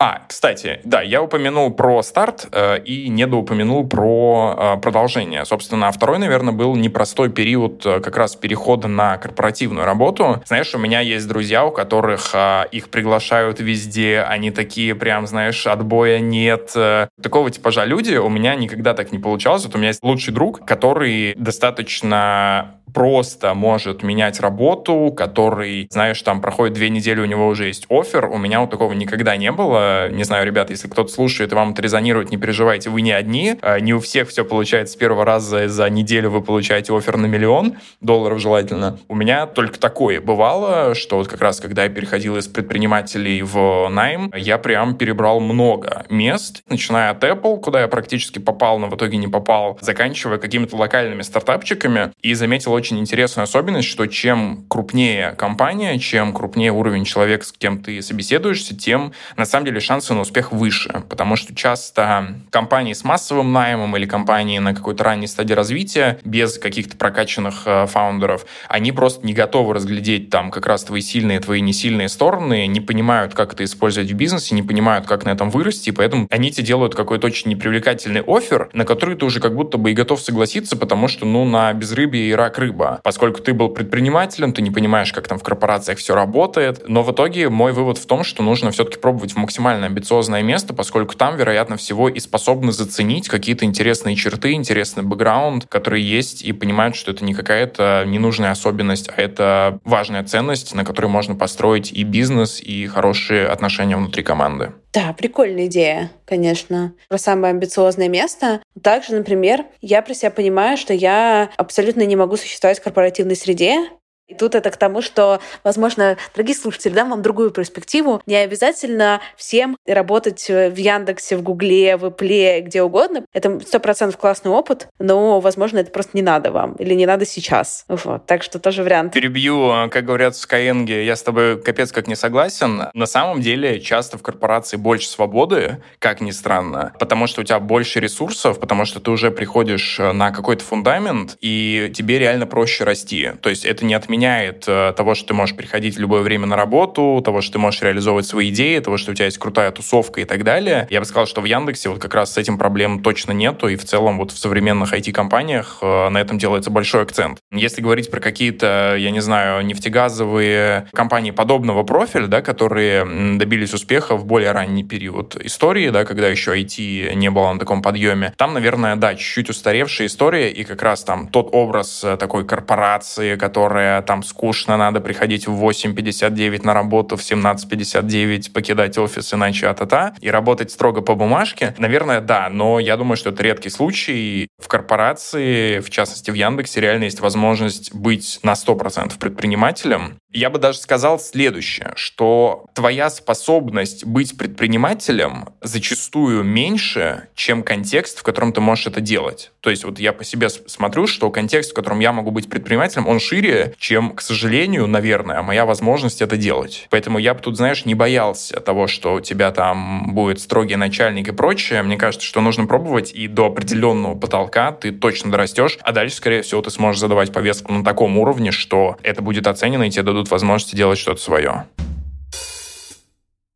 А, кстати, да, я упомянул про старт э, и недоупомянул про э, продолжение. Собственно, второй, наверное, был непростой период э, как раз перехода на корпоративную работу. Знаешь, у меня есть друзья, у которых э, их приглашают везде, они такие прям, знаешь, отбоя нет. Э, такого типажа люди у меня никогда так не получалось. Вот у меня есть лучший друг, который достаточно просто может менять работу, который, знаешь, там проходит две недели, у него уже есть офер. У меня вот такого никогда не было. Не знаю, ребят, если кто-то слушает и вам это резонирует, не переживайте, вы не одни. А, не у всех все получается с первого раза, за неделю вы получаете офер на миллион долларов желательно. У меня только такое бывало, что вот как раз, когда я переходил из предпринимателей в найм, я прям перебрал много мест, начиная от Apple, куда я практически попал, но в итоге не попал, заканчивая какими-то локальными стартапчиками, и заметил очень интересную особенность, что чем крупнее компания, чем крупнее уровень человека, с кем ты собеседуешься, тем на самом деле шансы на успех выше. Потому что часто компании с массовым наймом или компании на какой-то ранней стадии развития, без каких-то прокачанных э, фаундеров, они просто не готовы разглядеть там как раз твои сильные, твои несильные стороны, не понимают, как это использовать в бизнесе, не понимают, как на этом вырасти, и поэтому они тебе делают какой-то очень непривлекательный офер, на который ты уже как будто бы и готов согласиться, потому что, ну, на безрыбье и рак рыбы рыба. Поскольку ты был предпринимателем, ты не понимаешь, как там в корпорациях все работает. Но в итоге мой вывод в том, что нужно все-таки пробовать в максимально амбициозное место, поскольку там, вероятно всего, и способны заценить какие-то интересные черты, интересный бэкграунд, которые есть, и понимают, что это не какая-то ненужная особенность, а это важная ценность, на которой можно построить и бизнес, и хорошие отношения внутри команды. Да, прикольная идея, конечно. Про самое амбициозное место. Также, например, я про себя понимаю, что я абсолютно не могу существовать в корпоративной среде, и тут это к тому, что, возможно, дорогие слушатели, дам вам другую перспективу. Не обязательно всем работать в Яндексе, в Гугле, в Ипле, где угодно. Это сто процентов классный опыт, но, возможно, это просто не надо вам или не надо сейчас. Вот. Так что тоже вариант. Перебью, как говорят в Skyeng, я с тобой капец как не согласен. На самом деле, часто в корпорации больше свободы, как ни странно, потому что у тебя больше ресурсов, потому что ты уже приходишь на какой-то фундамент, и тебе реально проще расти. То есть это не от отменяет э, того, что ты можешь приходить в любое время на работу, того, что ты можешь реализовывать свои идеи, того, что у тебя есть крутая тусовка и так далее. Я бы сказал, что в Яндексе вот как раз с этим проблем точно нету, и в целом вот в современных IT-компаниях э, на этом делается большой акцент. Если говорить про какие-то, я не знаю, нефтегазовые компании подобного профиля, да, которые добились успеха в более ранний период истории, да, когда еще IT не было на таком подъеме, там, наверное, да, чуть-чуть устаревшая история, и как раз там тот образ э, такой корпорации, которая там скучно, надо приходить в 8.59 на работу, в 17.59 покидать офис, иначе а-та-та, и работать строго по бумажке. Наверное, да, но я думаю, что это редкий случай. В корпорации, в частности в Яндексе, реально есть возможность быть на 100% предпринимателем, я бы даже сказал следующее, что твоя способность быть предпринимателем зачастую меньше, чем контекст, в котором ты можешь это делать. То есть вот я по себе смотрю, что контекст, в котором я могу быть предпринимателем, он шире, чем, к сожалению, наверное, моя возможность это делать. Поэтому я бы тут, знаешь, не боялся того, что у тебя там будет строгий начальник и прочее. Мне кажется, что нужно пробовать, и до определенного потолка ты точно дорастешь, а дальше, скорее всего, ты сможешь задавать повестку на таком уровне, что это будет оценено, и тебе дадут будут возможности делать что-то свое.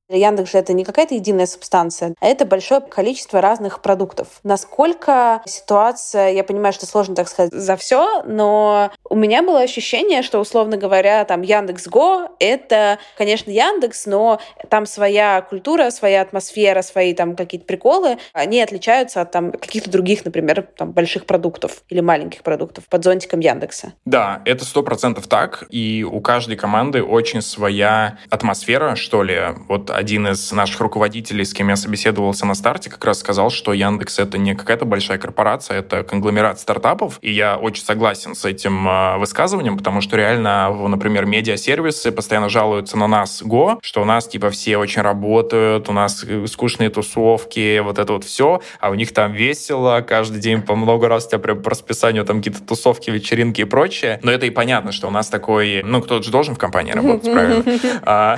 Яндекс же это не какая-то единая субстанция, а это большое количество разных продуктов. Насколько ситуация, я понимаю, что сложно так сказать за все, но у меня было ощущение, что, условно говоря, там Яндекс Го — это, конечно, Яндекс, но там своя культура, своя атмосфера, свои там какие-то приколы, они отличаются от там каких-то других, например, там больших продуктов или маленьких продуктов под зонтиком Яндекса. Да, это сто процентов так, и у каждой команды очень своя атмосфера, что ли. Вот один из наших руководителей, с кем я собеседовался на старте, как раз сказал, что Яндекс — это не какая-то большая корпорация, это конгломерат стартапов, и я очень согласен с этим э, высказыванием, потому что реально, например, медиасервисы постоянно жалуются на нас, Го, что у нас, типа, все очень работают, у нас э, скучные тусовки, вот это вот все, а у них там весело, каждый день по много раз у тебя прям по расписанию там какие-то тусовки, вечеринки и прочее. Но это и понятно, что у нас такой, ну, кто-то же должен в компании работать, правильно? (laughs) А,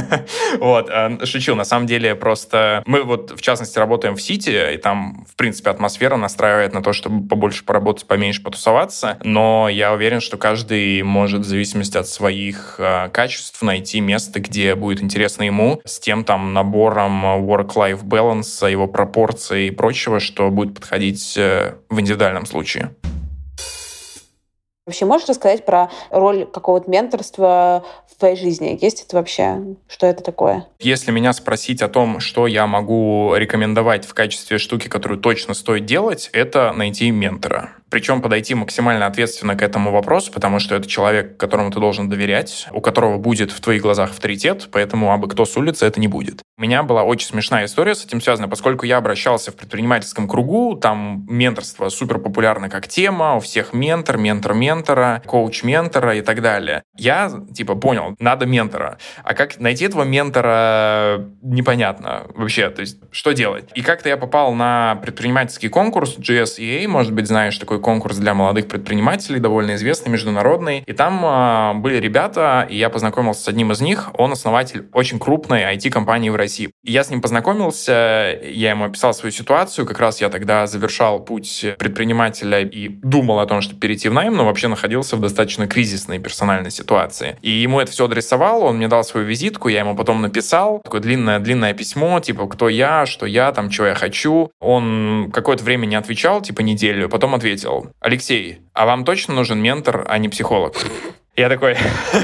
(laughs) вот, вот, э, шучу. На самом деле просто мы вот, в частности, работаем в Сити, и там, в принципе, атмосфера настраивает на то, чтобы побольше поработать, поменьше потусоваться. Но я уверен, что каждый может, в зависимости от своих э, качеств, найти место, где будет интересно ему, с тем там набором work-life balance, его пропорций и прочего, что будет подходить э, в индивидуальном случае. Вообще можешь рассказать про роль какого-то менторства в твоей жизни? Есть это вообще? Что это такое? Если меня спросить о том, что я могу рекомендовать в качестве штуки, которую точно стоит делать, это найти ментора. Причем подойти максимально ответственно к этому вопросу, потому что это человек, которому ты должен доверять, у которого будет в твоих глазах авторитет, поэтому абы кто с улицы это не будет. У меня была очень смешная история с этим связана, поскольку я обращался в предпринимательском кругу, там менторство супер популярно как тема, у всех ментор, ментор ментора, коуч ментора и так далее. Я, типа, понял, надо ментора. А как найти этого ментора, непонятно вообще, то есть что делать? И как-то я попал на предпринимательский конкурс GSEA, может быть, знаешь такой конкурс для молодых предпринимателей, довольно известный, международный. И там э, были ребята, и я познакомился с одним из них. Он основатель очень крупной IT-компании в России. И я с ним познакомился, я ему описал свою ситуацию. Как раз я тогда завершал путь предпринимателя и думал о том, чтобы перейти в найм, но вообще находился в достаточно кризисной персональной ситуации. И ему это все адресовал, он мне дал свою визитку, я ему потом написал такое длинное-длинное письмо, типа, кто я, что я, там, что я хочу. Он какое-то время не отвечал, типа неделю, потом ответил, Алексей, а вам точно нужен ментор, а не психолог? Я такой,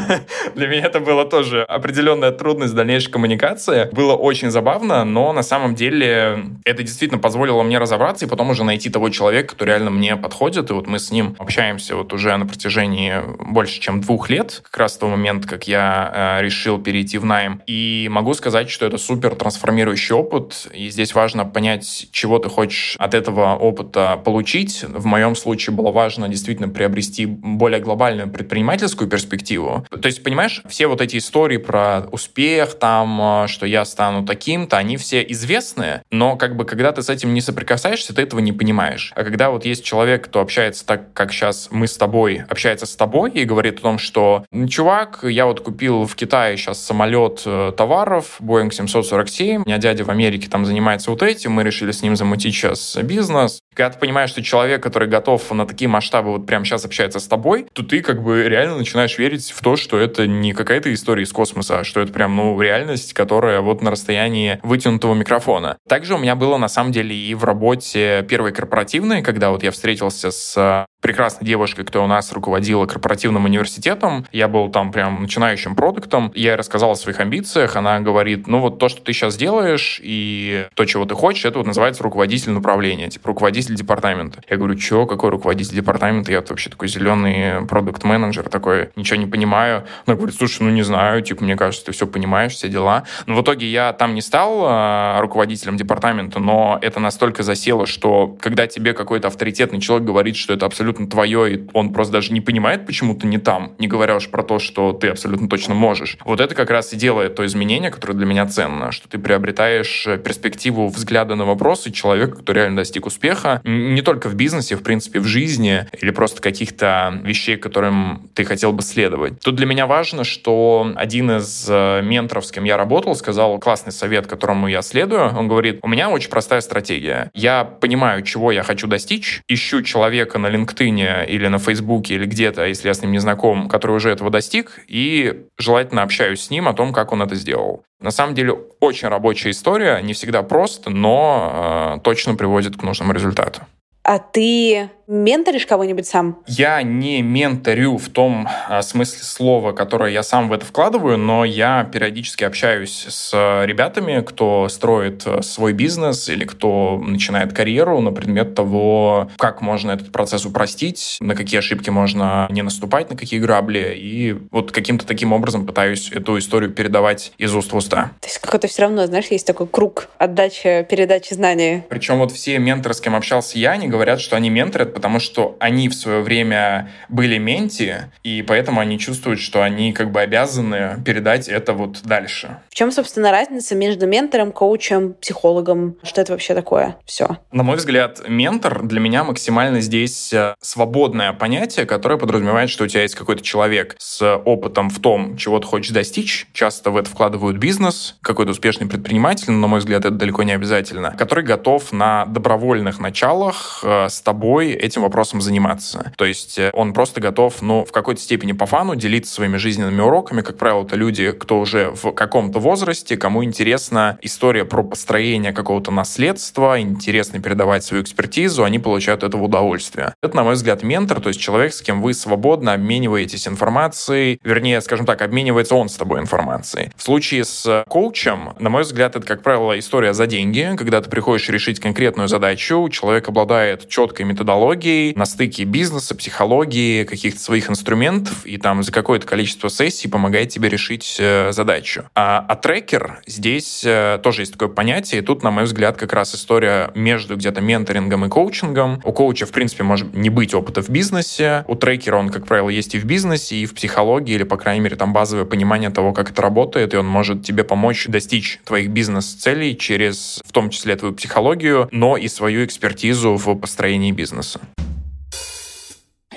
(laughs) для меня это была тоже определенная трудность дальнейшей коммуникации. Было очень забавно, но на самом деле это действительно позволило мне разобраться и потом уже найти того человека, кто реально мне подходит. И вот мы с ним общаемся вот уже на протяжении больше, чем двух лет, как раз с того момента, как я э, решил перейти в найм. И могу сказать, что это супер трансформирующий опыт, и здесь важно понять, чего ты хочешь от этого опыта получить. В моем случае было важно действительно приобрести более глобальную предпринимательскую долгосрочную перспективу. То есть, понимаешь, все вот эти истории про успех, там, э, что я стану таким-то, они все известные, но как бы когда ты с этим не соприкасаешься, ты этого не понимаешь. А когда вот есть человек, кто общается так, как сейчас мы с тобой, общается с тобой и говорит о том, что, чувак, я вот купил в Китае сейчас самолет э, товаров, Boeing 747, у меня дядя в Америке там занимается вот этим, мы решили с ним замутить сейчас бизнес. Когда ты понимаешь, что человек, который готов на такие масштабы вот прямо сейчас общается с тобой, то ты как бы реально начинаешь начинаешь верить в то, что это не какая-то история из космоса, а что это прям, ну, реальность, которая вот на расстоянии вытянутого микрофона. Также у меня было, на самом деле, и в работе первой корпоративной, когда вот я встретился с прекрасной девушкой, кто у нас руководила корпоративным университетом. Я был там прям начинающим продуктом. Я рассказал о своих амбициях. Она говорит, ну вот то, что ты сейчас делаешь, и то, чего ты хочешь, это вот называется руководитель направления, типа руководитель департамента. Я говорю, что, какой руководитель департамента? Я вообще такой зеленый продукт-менеджер, такой, ничего не понимаю. Она говорит, слушай, ну не знаю, типа, мне кажется, ты все понимаешь, все дела. Но в итоге я там не стал э, руководителем департамента, но это настолько засело, что когда тебе какой-то авторитетный человек говорит, что это абсолютно абсолютно твое, и он просто даже не понимает, почему ты не там, не говоря уж про то, что ты абсолютно точно можешь. Вот это как раз и делает то изменение, которое для меня ценно, что ты приобретаешь э, перспективу взгляда на вопросы человека, который реально достиг успеха, не только в бизнесе, в принципе, в жизни или просто каких-то вещей, которым ты хотел бы следовать. Тут для меня важно, что один из э, менторов, с кем я работал, сказал классный совет, которому я следую. Он говорит, у меня очень простая стратегия. Я понимаю, чего я хочу достичь, ищу человека на LinkedIn, или на Фейсбуке или где-то, если я с ним не знаком, который уже этого достиг, и желательно общаюсь с ним о том, как он это сделал. На самом деле очень рабочая история, не всегда просто, но э, точно приводит к нужному результату. А ты менторишь кого-нибудь сам? Я не менторю в том а, смысле слова, которое я сам в это вкладываю, но я периодически общаюсь с ребятами, кто строит э, свой бизнес или кто начинает карьеру на предмет того, как можно этот процесс упростить, на какие ошибки можно не наступать, на какие грабли. И вот каким-то таким образом пытаюсь эту историю передавать из уст в уста. То есть какой-то все равно, знаешь, есть такой круг отдачи, передачи знаний. Причем вот все менторы, с кем общался я, они говорят, что они менторят, потому что они в свое время были менти, и поэтому они чувствуют, что они как бы обязаны передать это вот дальше. В чем, собственно, разница между ментором, коучем, психологом? Что это вообще такое? Все. На мой взгляд, ментор для меня максимально здесь э, свободное понятие, которое подразумевает, что у тебя есть какой-то человек с опытом в том, чего ты хочешь достичь. Часто в это вкладывают бизнес, какой-то успешный предприниматель, но, на мой взгляд, это далеко не обязательно, который готов на добровольных началах э, с тобой этим вопросом заниматься. То есть э, он просто готов, ну, в какой-то степени по фану делиться своими жизненными уроками. Как правило, это люди, кто уже в каком-то возрасте, кому интересна история про построение какого-то наследства, интересно передавать свою экспертизу, они получают этого удовольствие. Это, на мой взгляд, ментор, то есть человек, с кем вы свободно обмениваетесь информацией, вернее, скажем так, обменивается он с тобой информацией. В случае с коучем, на мой взгляд, это, как правило, история за деньги, когда ты приходишь решить конкретную задачу, человек обладает четкой методологией на стыке бизнеса, психологии, каких-то своих инструментов, и там за какое-то количество сессий помогает тебе решить э, задачу. А, а трекер здесь э, тоже есть такое понятие, и тут, на мой взгляд, как раз история между где-то менторингом и коучингом. У коуча, в принципе, может не быть опыта в бизнесе, у трекера он, как правило, есть и в бизнесе, и в психологии, или, по крайней мере, там базовое понимание того, как это работает, и он может тебе помочь достичь твоих бизнес-целей через, в том числе, твою психологию, но и свою экспертизу в построении бизнеса.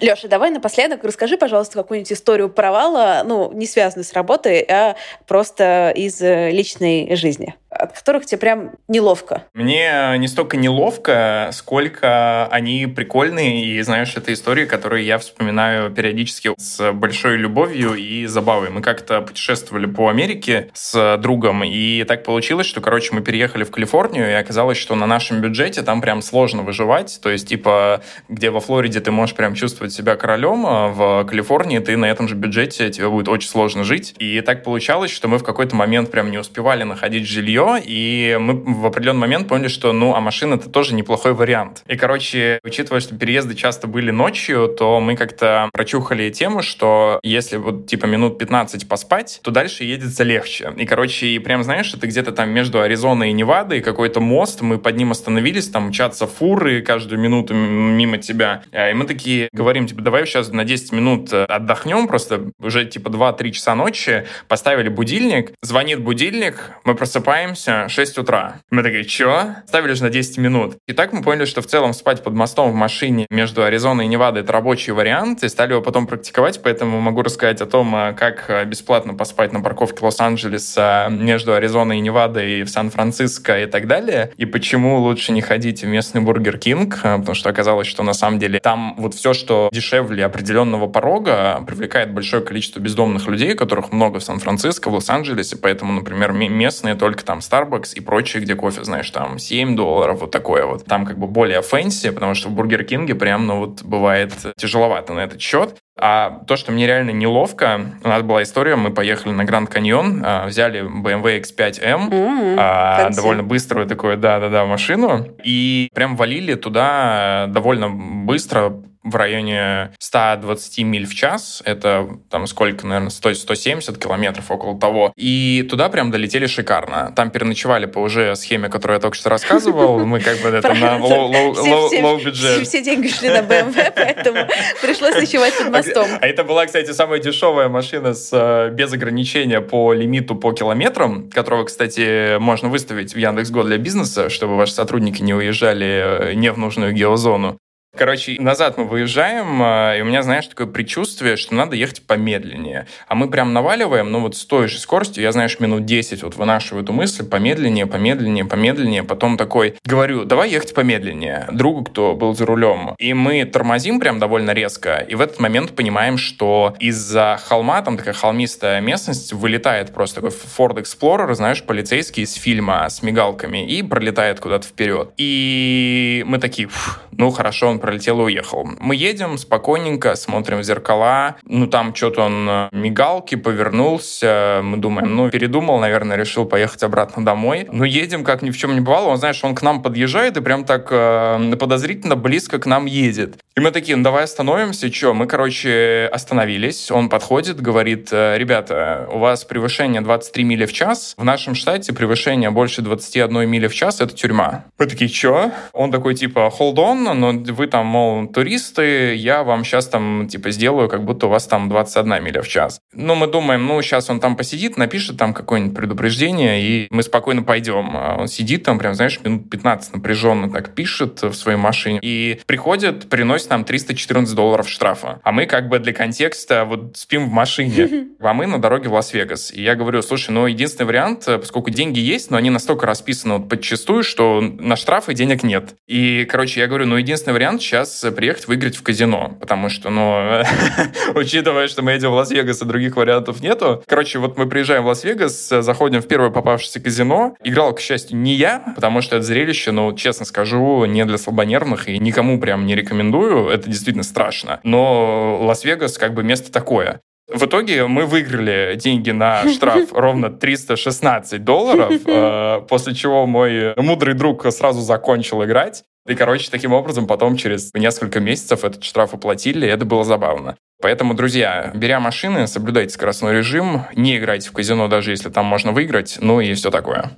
Леша, давай напоследок расскажи, пожалуйста, какую-нибудь историю провала, ну, не связанную с работой, а просто из э, личной жизни от которых тебе прям неловко? Мне не столько неловко, сколько они прикольные, и, знаешь, это истории, которые я вспоминаю периодически с большой любовью и забавой. Мы как-то путешествовали по Америке с другом, и так получилось, что, короче, мы переехали в Калифорнию, и оказалось, что на нашем бюджете там прям сложно выживать, то есть, типа, где во Флориде ты можешь прям чувствовать себя королем, а в Калифорнии ты на этом же бюджете, тебе будет очень сложно жить. И так получалось, что мы в какой-то момент прям не успевали находить жилье, и мы в определенный момент поняли, что, ну, а машина это тоже неплохой вариант. И, короче, учитывая, что переезды часто были ночью, то мы как-то прочухали тему, что если вот, типа, минут 15 поспать, то дальше едется легче. И, короче, и прям, знаешь, это где-то там между Аризоной и Невадой какой-то мост, мы под ним остановились, там мчатся фуры каждую минуту мимо тебя. И мы такие говорим, типа, давай сейчас на 10 минут отдохнем, просто уже, типа, 2-3 часа ночи, поставили будильник, звонит будильник, мы просыпаемся, просыпаемся 6 утра. Мы такие, чё? Ставили же на 10 минут. И так мы поняли, что в целом спать под мостом в машине между Аризоной и Невадой — это рабочий вариант, и стали его потом практиковать, поэтому могу рассказать о том, а, как а, бесплатно поспать на парковке Лос-Анджелеса между Аризоной и Невадой и в Сан-Франциско и так далее, и почему лучше не ходить в местный Burger King, потому что оказалось, что на самом деле там вот все, что дешевле определенного порога, привлекает большое количество бездомных людей, которых много в Сан-Франциско, в Лос-Анджелесе, поэтому, например, местные только там Starbucks и прочее, где кофе, знаешь, там 7 долларов, вот такое вот. Там как бы более fancy, потому что в Бургер Кинге прям, ну вот, бывает тяжеловато на этот счет. А то, что мне реально неловко, у нас была история, мы поехали на Гранд Каньон, а, взяли BMW X5M, mm-hmm. довольно быструю такую, да-да-да, машину, и прям валили туда довольно быстро, в районе 120 миль в час. Это там сколько, наверное, 100, 170 километров, около того. И туда прям долетели шикарно. Там переночевали по уже схеме, которую я только что рассказывал. (laughs) Мы как бы это на low бюджет. Все деньги шли на BMW, (laughs) поэтому пришлось ночевать под мостом. А это была, кстати, самая дешевая машина с э, без ограничения по лимиту по километрам, которого, кстати, можно выставить в Яндекс.Го для бизнеса, чтобы ваши сотрудники не уезжали э, не в нужную геозону. Короче, назад мы выезжаем, э, и у меня, знаешь, такое предчувствие, что надо ехать помедленнее. А мы прям наваливаем, ну вот с той же скоростью, я, знаешь, минут 10 вот вынашиваю эту мысль, помедленнее, помедленнее, помедленнее. Потом такой говорю, давай ехать помедленнее. Другу, кто был за рулем. И мы тормозим прям довольно резко. И в этот момент понимаем, что из-за холма, там такая холмистая местность, вылетает просто такой Ford Explorer, знаешь, полицейский из фильма с мигалками, и пролетает куда-то вперед. И мы такие, ну хорошо, он пролетел и уехал. Мы едем спокойненько, смотрим в зеркала, ну там что-то он э, мигалки, повернулся, мы думаем, ну передумал, наверное, решил поехать обратно домой. Ну едем, как ни в чем не бывало, он, знаешь, он к нам подъезжает и прям так э, подозрительно близко к нам едет. И мы такие, ну давай остановимся, что? Мы, короче, остановились, он подходит, говорит, «Э, ребята, у вас превышение 23 мили в час, в нашем штате превышение больше 21 мили в час — это тюрьма. Мы такие, что? Он такой, типа, hold on, но вы там, мол, туристы, я вам сейчас там, типа, сделаю, как будто у вас там 21 миля в час. Ну, мы думаем, ну, сейчас он там посидит, напишет там какое-нибудь предупреждение, и мы спокойно пойдем. А он сидит там, прям, знаешь, минут 15 напряженно так пишет в своей машине, и приходит, приносит нам 314 долларов штрафа. А мы как бы для контекста вот спим в машине, (laughs) а мы на дороге в Лас-Вегас. И я говорю, слушай, ну, единственный вариант, поскольку деньги есть, но они настолько расписаны вот подчастую, что на штрафы денег нет. И, короче, я говорю, ну, единственный вариант сейчас приехать выиграть в казино, потому что, ну, (laughs) учитывая, что мы едем в Лас-Вегас и других вариантов нету. Короче, вот мы приезжаем в Лас-Вегас, заходим в первое попавшееся казино. Играл, к счастью, не я, потому что это зрелище, ну, честно скажу, не для слабонервных и никому прям не рекомендую. Это действительно страшно. Но Лас-Вегас как бы место такое. В итоге мы выиграли деньги на (laughs) штраф ровно 316 долларов, (laughs) э, после чего мой мудрый друг сразу закончил играть. И, короче, таким образом потом через несколько месяцев этот штраф уплатили, и это было забавно. Поэтому, друзья, беря машины, соблюдайте скоростной режим, не играйте в казино, даже если там можно выиграть, ну и все такое.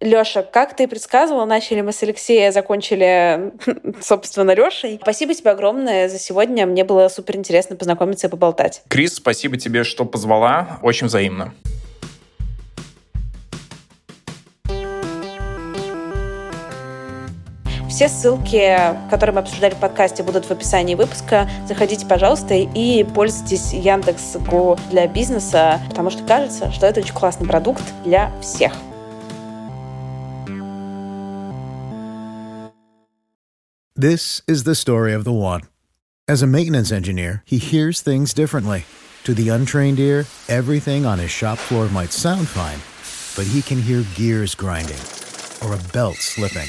Лёша, как ты предсказывал, начали мы с Алексея, закончили, (laughs) собственно, Лёшей. Спасибо тебе огромное за сегодня. Мне было супер интересно познакомиться и поболтать. Крис, спасибо тебе, что позвала. Очень взаимно. Все ссылки, которые мы обсуждали в подкасте, будут в описании выпуска. Заходите, пожалуйста, и пользуйтесь Яндекс.Го для бизнеса, потому что кажется, что это очень классный продукт для всех. This is the story of the one. As a maintenance engineer, he hears things differently. To the untrained ear, everything on his shop floor might sound fine, but he can hear gears grinding or a belt slipping.